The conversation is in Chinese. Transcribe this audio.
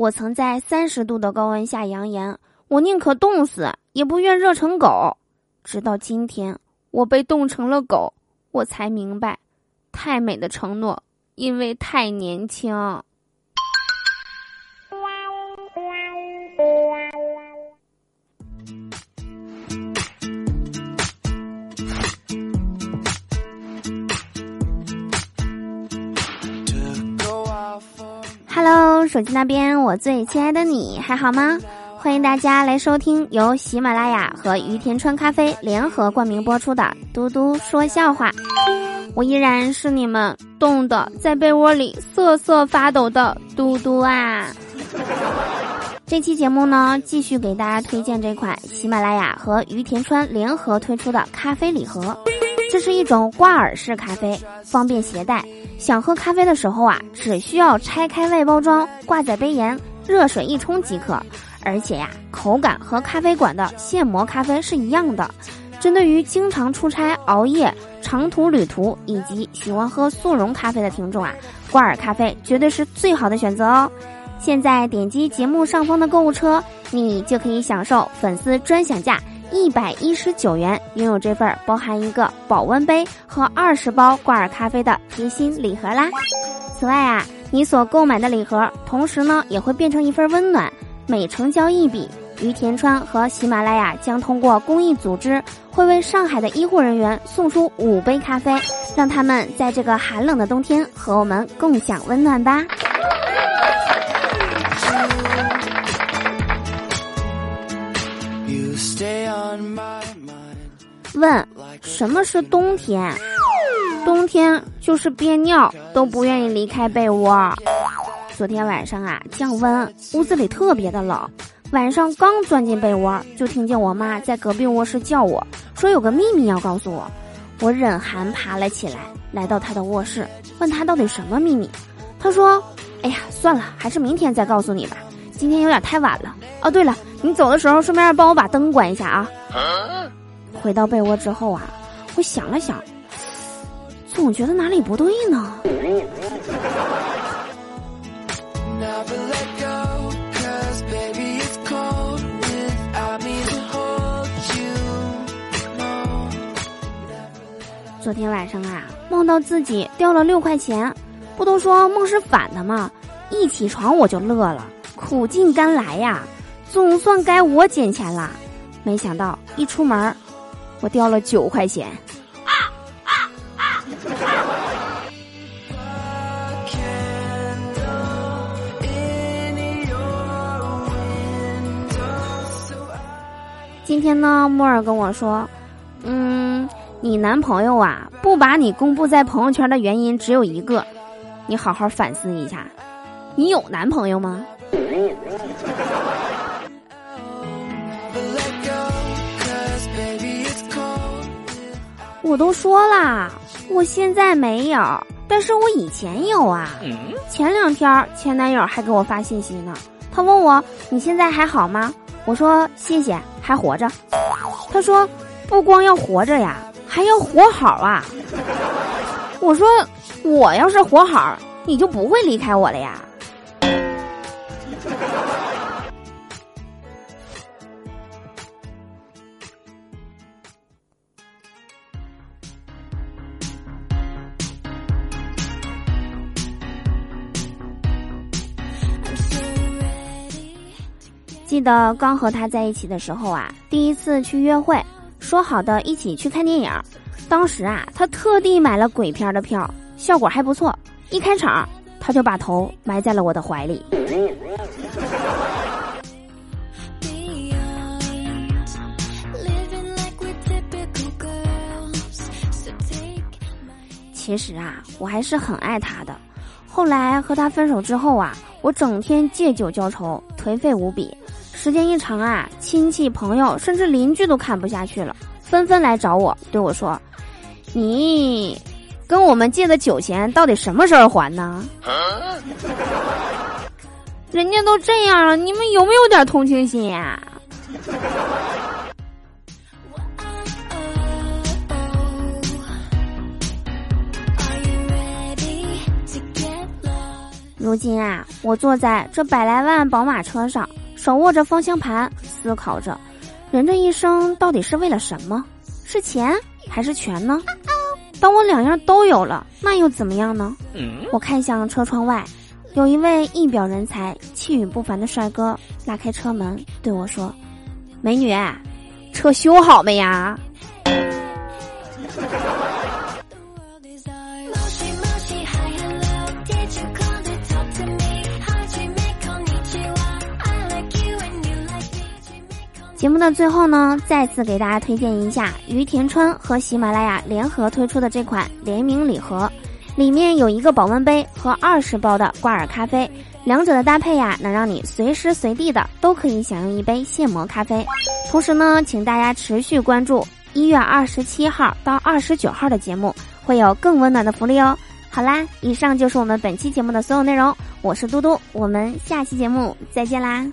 我曾在三十度的高温下扬言，我宁可冻死，也不愿热成狗。直到今天，我被冻成了狗，我才明白，太美的承诺，因为太年轻。Hello，手机那边，我最亲爱的你还好吗？欢迎大家来收听由喜马拉雅和于田川咖啡联合冠名播出的《嘟嘟说笑话》。我依然是你们冻得在被窝里瑟瑟发抖的嘟嘟啊！这期节目呢，继续给大家推荐这款喜马拉雅和于田川联合推出的咖啡礼盒。这是一种挂耳式咖啡，方便携带。想喝咖啡的时候啊，只需要拆开外包装，挂在杯沿，热水一冲即可。而且呀，口感和咖啡馆的现磨咖啡是一样的。针对于经常出差、熬夜、长途旅途以及喜欢喝速溶咖啡的听众啊，挂耳咖啡绝对是最好的选择哦。现在点击节目上方的购物车，你就可以享受粉丝专享价。一百一十九元，拥有这份包含一个保温杯和二十包挂耳咖啡的贴心礼盒啦。此外啊，你所购买的礼盒，同时呢也会变成一份温暖。每成交一笔，于田川和喜马拉雅将通过公益组织，会为上海的医护人员送出五杯咖啡，让他们在这个寒冷的冬天和我们共享温暖吧。Stay on my mind 问：什么是冬天？冬天就是憋尿都不愿意离开被窝。昨天晚上啊，降温，屋子里特别的冷。晚上刚钻进被窝，就听见我妈在隔壁卧室叫我，说有个秘密要告诉我。我忍寒爬了起来，来到她的卧室，问她到底什么秘密。她说：“哎呀，算了，还是明天再告诉你吧，今天有点太晚了。哦，对了，你走的时候顺便帮我把灯关一下啊。”回到被窝之后啊，我想了想，总觉得哪里不对呢。昨天晚上啊，梦到自己掉了六块钱，不都说梦是反的吗？一起床我就乐了，苦尽甘来呀，总算该我捡钱啦。没想到一出门。我掉了九块钱。今天呢，莫尔跟我说：“嗯，你男朋友啊，不把你公布在朋友圈的原因只有一个，你好好反思一下，你有男朋友吗？”我都说啦，我现在没有，但是我以前有啊。前两天前男友还给我发信息呢，他问我你现在还好吗？我说谢谢，还活着。他说不光要活着呀，还要活好啊。我说我要是活好，你就不会离开我了呀。记得刚和他在一起的时候啊，第一次去约会，说好的一起去看电影。当时啊，他特地买了鬼片的票，效果还不错。一开场，他就把头埋在了我的怀里。其实啊，我还是很爱他的。后来和他分手之后啊，我整天借酒浇愁，颓废无比。时间一长啊，亲戚朋友甚至邻居都看不下去了，纷纷来找我，对我说：“你跟我们借的酒钱到底什么时候还呢？”人家都这样了，你们有没有点同情心呀？如今啊，我坐在这百来万宝马车上，手握着方向盘，思考着，人这一生到底是为了什么？是钱还是权呢？当我两样都有了，那又怎么样呢？我看向车窗外，有一位一表人才、气宇不凡的帅哥拉开车门对我说：“美女，车修好没呀？”节目的最后呢，再次给大家推荐一下于田川和喜马拉雅联合推出的这款联名礼盒，里面有一个保温杯和二十包的挂耳咖啡，两者的搭配呀，能让你随时随地的都可以享用一杯现磨咖啡。同时呢，请大家持续关注一月二十七号到二十九号的节目，会有更温暖的福利哦。好啦，以上就是我们本期节目的所有内容，我是嘟嘟，我们下期节目再见啦。